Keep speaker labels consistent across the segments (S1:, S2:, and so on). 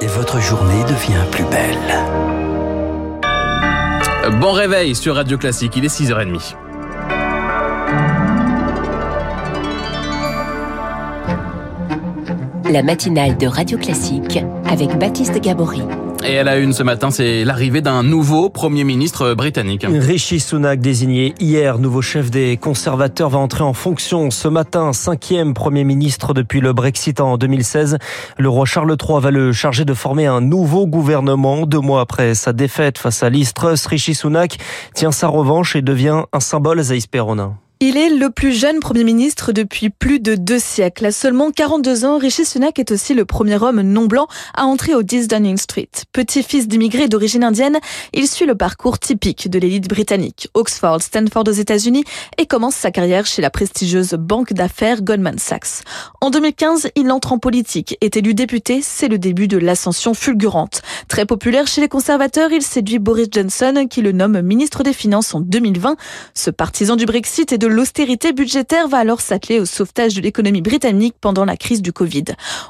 S1: et votre journée devient plus belle.
S2: Bon réveil sur Radio Classique, il est 6h30.
S3: La matinale de Radio Classique avec Baptiste Gabory.
S2: Et à la une ce matin, c'est l'arrivée d'un nouveau Premier ministre britannique.
S4: Rishi Sunak, désigné hier nouveau chef des conservateurs, va entrer en fonction ce matin, cinquième Premier ministre depuis le Brexit en 2016. Le roi Charles III va le charger de former un nouveau gouvernement. Deux mois après sa défaite face à Liz Truss, Sunak tient sa revanche et devient un symbole Perronin.
S5: Il est le plus jeune Premier ministre depuis plus de deux siècles. À seulement 42 ans, Rishi Sunak est aussi le premier homme non blanc à entrer au 10 Downing Street. Petit-fils d'immigrés d'origine indienne, il suit le parcours typique de l'élite britannique, Oxford, Stanford aux États-Unis, et commence sa carrière chez la prestigieuse banque d'affaires Goldman Sachs. En 2015, il entre en politique, est élu député, c'est le début de l'ascension fulgurante. Très populaire chez les conservateurs, il séduit Boris Johnson, qui le nomme ministre des Finances en 2020. Ce partisan du Brexit et de l'austérité budgétaire va alors s'atteler au sauvetage de l'économie britannique pendant la crise du Covid.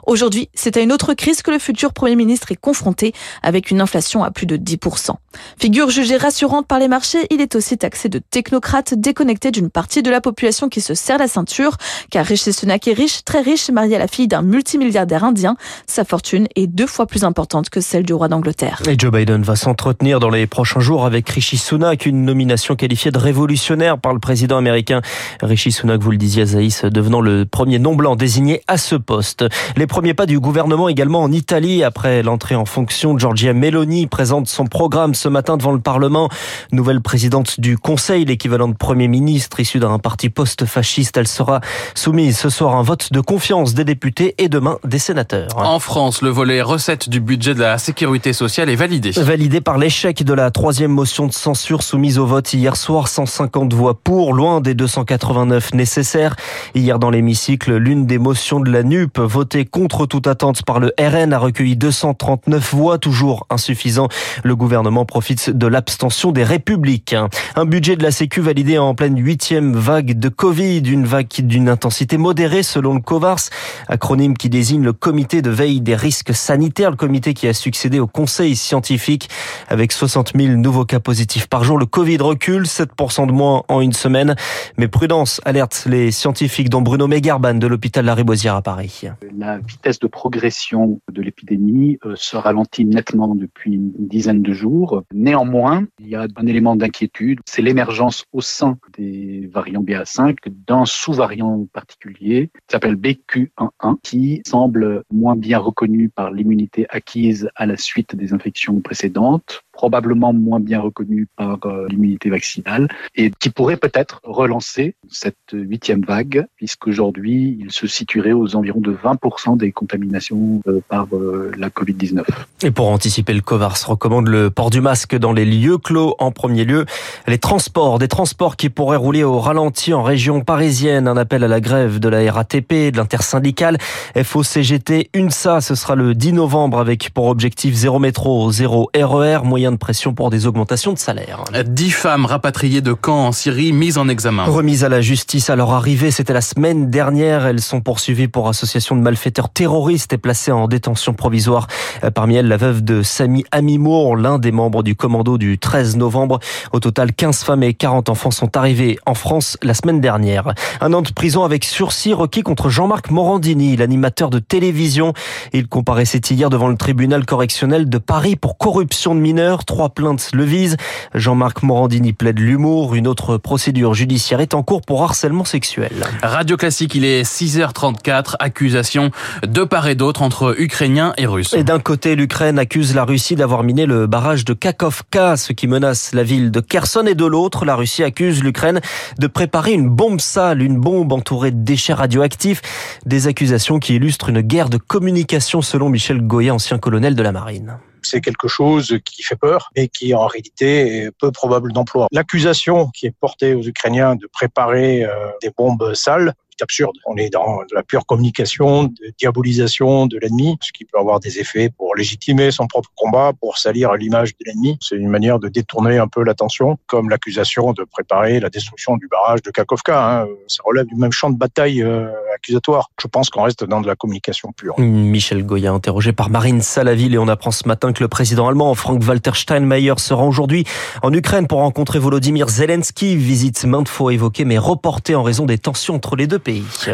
S5: Aujourd'hui, c'est à une autre crise que le futur Premier ministre est confronté avec une inflation à plus de 10%. Figure jugée rassurante par les marchés, il est aussi taxé de technocrate déconnecté d'une partie de la population qui se serre la ceinture, car Rishi Sunak est riche, très riche, marié à la fille d'un multimilliardaire indien. Sa fortune est deux fois plus importante que celle du roi d'Angleterre.
S4: Et Joe Biden va s'entretenir dans les prochains jours avec Rishi Sunak, une nomination qualifiée de révolutionnaire par le président américain. Rishi Sunak, vous le disiez, Zaïs, devenant le premier non-blanc désigné à ce poste. Les premiers pas du gouvernement également en Italie après l'entrée en fonction. Giorgia Meloni présente son programme ce matin devant le Parlement. Nouvelle présidente du Conseil, l'équivalent de Premier ministre issu d'un parti post-fasciste. Elle sera soumise ce soir à un vote de confiance des députés et demain des sénateurs.
S2: En France, le volet recette du budget de la sécurité sociale est validé.
S4: Validé par l'échec de la troisième motion de censure soumise au vote hier soir. 150 voix pour, loin des 289 nécessaires. Hier dans l'hémicycle, l'une des motions de la NUP votée contre toute attente par le RN a recueilli 239 voix, toujours insuffisant. Le gouvernement profite de l'abstention des républicains. Un budget de la Sécu validé en pleine huitième vague de Covid, une vague d'une intensité modérée selon le COVARS, acronyme qui désigne le comité de veille des risques sanitaires, le comité qui a succédé au conseil scientifique avec 60 000 nouveaux cas positifs par jour. Le Covid recule, 7% de moins en une semaine. Mais prudence, alerte les scientifiques dont Bruno Mégarban de l'hôpital Lariboisière à Paris.
S6: La vitesse de progression de l'épidémie euh, se ralentit nettement depuis une dizaine de jours. Néanmoins, il y a un élément d'inquiétude, c'est l'émergence au sein des variants BA5 d'un sous-variant particulier qui s'appelle BQ11 qui semble moins bien reconnu par l'immunité acquise à la suite des infections précédentes probablement moins bien reconnu par euh, l'immunité vaccinale et qui pourrait peut-être relancer cette huitième vague, puisqu'aujourd'hui, il se situerait aux environs de 20% des contaminations euh, par euh, la Covid-19.
S4: Et pour anticiper, le COVARS recommande le port du masque dans les lieux clos en premier lieu. Les transports, des transports qui pourraient rouler au ralenti en région parisienne. Un appel à la grève de la RATP, de l'intersyndicale FOCGT, UNSA. Ce sera le 10 novembre avec pour objectif zéro métro, zéro RER, moyen de pression pour des augmentations de salaire.
S2: Dix femmes rapatriées de camps en Syrie mises en examen.
S4: Remises à la justice à leur arrivée, c'était la semaine dernière. Elles sont poursuivies pour association de malfaiteurs terroristes et placées en détention provisoire. Parmi elles, la veuve de Sami Amimour, l'un des membres du commando du 13 novembre. Au total, 15 femmes et 40 enfants sont arrivés en France la semaine dernière. Un an de prison avec sursis requis contre Jean-Marc Morandini, l'animateur de télévision. Il comparaissait hier devant le tribunal correctionnel de Paris pour corruption de mineurs. Trois plaintes le visent. Jean-Marc Morandini plaide l'humour. Une autre procédure judiciaire est en cours pour harcèlement sexuel.
S2: Radio Classique, il est 6h34. Accusation de part et d'autre entre Ukrainiens et Russes.
S4: Et d'un côté, l'Ukraine accuse la Russie d'avoir miné le barrage de Kakovka, ce qui menace la ville de Kherson. Et de l'autre, la Russie accuse l'Ukraine de préparer une bombe sale, une bombe entourée de déchets radioactifs. Des accusations qui illustrent une guerre de communication selon Michel Goya, ancien colonel de la marine
S7: c'est quelque chose qui fait peur et qui en réalité est peu probable d'emploi. L'accusation qui est portée aux Ukrainiens de préparer des bombes sales absurde. On est dans la pure communication, de diabolisation de l'ennemi, ce qui peut avoir des effets pour légitimer son propre combat, pour salir l'image de l'ennemi. C'est une manière de détourner un peu l'attention, comme l'accusation de préparer la destruction du barrage de Kakovka. Hein. Ça relève du même champ de bataille euh, accusatoire. Je pense qu'on reste dans de la communication pure.
S4: Michel Goya, interrogé par Marine Salaville, et on apprend ce matin que le président allemand Frank-Walter Steinmeier sera aujourd'hui en Ukraine pour rencontrer Volodymyr Zelensky. Visite maintes fois évoquée, mais reportée en raison des tensions entre les deux pays.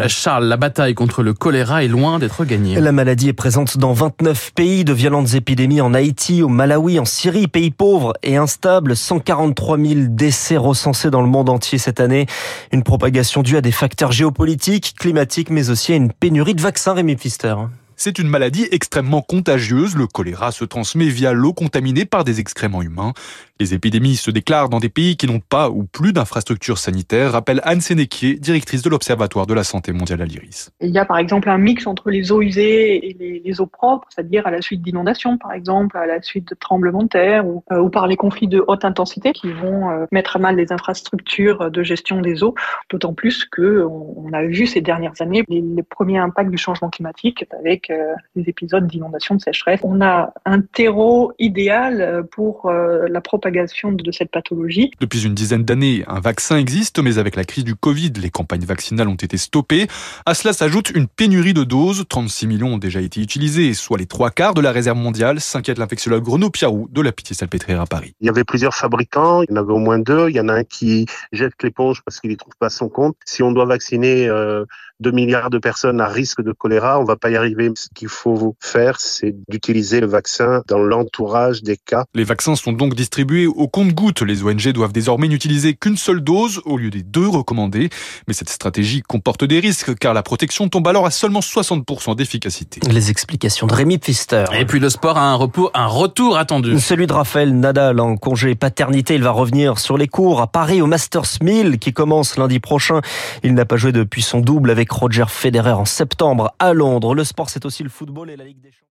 S2: Charles, la bataille contre le choléra est loin d'être gagnée.
S4: La maladie est présente dans 29 pays, de violentes épidémies en Haïti, au Malawi, en Syrie, pays pauvres et instables. 143 000 décès recensés dans le monde entier cette année. Une propagation due à des facteurs géopolitiques, climatiques, mais aussi à une pénurie de vaccins, Rémi Pfister.
S8: C'est une maladie extrêmement contagieuse. Le choléra se transmet via l'eau contaminée par des excréments humains. Les épidémies se déclarent dans des pays qui n'ont pas ou plus d'infrastructures sanitaires, rappelle Anne Sénéquier, directrice de l'Observatoire de la santé mondiale à l'IRIS.
S9: Il y a par exemple un mix entre les eaux usées et les, eaux propres, c'est-à-dire à la suite d'inondations par exemple, à la suite de tremblements de terre ou, euh, par les conflits de haute intensité qui vont euh, mettre à mal les infrastructures de gestion des eaux, d'autant plus que on, a vu ces dernières années les, les, premiers impacts du changement climatique avec euh, les épisodes d'inondation, de sécheresse. On a un terreau idéal pour la propagation de cette pathologie.
S8: Depuis une dizaine d'années, un vaccin existe, mais avec la crise du Covid, les campagnes vaccinales ont été stoppées. À cela s'ajoute une pénurie de doses. 36 millions ont déjà été utilisés, soit les trois quarts de la réserve mondiale, s'inquiète l'infectiologue Renaud Piarou de la Pitié-Salpêtrière à Paris.
S10: Il y avait plusieurs fabricants, il y en avait au moins deux. Il y en a un qui jette l'éponge parce qu'il ne trouve pas son compte. Si on doit vacciner euh, 2 milliards de personnes à risque de choléra, on va pas y arriver. Ce qu'il faut faire, c'est d'utiliser le vaccin dans l'entourage des cas.
S8: Les vaccins sont donc distribués au compte-gouttes. Les ONG doivent désormais n'utiliser qu'une seule dose au lieu des deux recommandées. Mais cette stratégie comporte des risques car la protection tombe alors à seulement 60% d'efficacité.
S4: Les explications de Rémi Pfister.
S2: Et puis le sport a un, repos, un retour attendu.
S4: Celui de Raphaël Nadal en congé paternité. Il va revenir sur les cours à Paris au Masters 1000 qui commence lundi prochain. Il n'a pas joué depuis son double avec Roger Federer en septembre à Londres. Le sport, c'est aussi le football et la Ligue des Champions.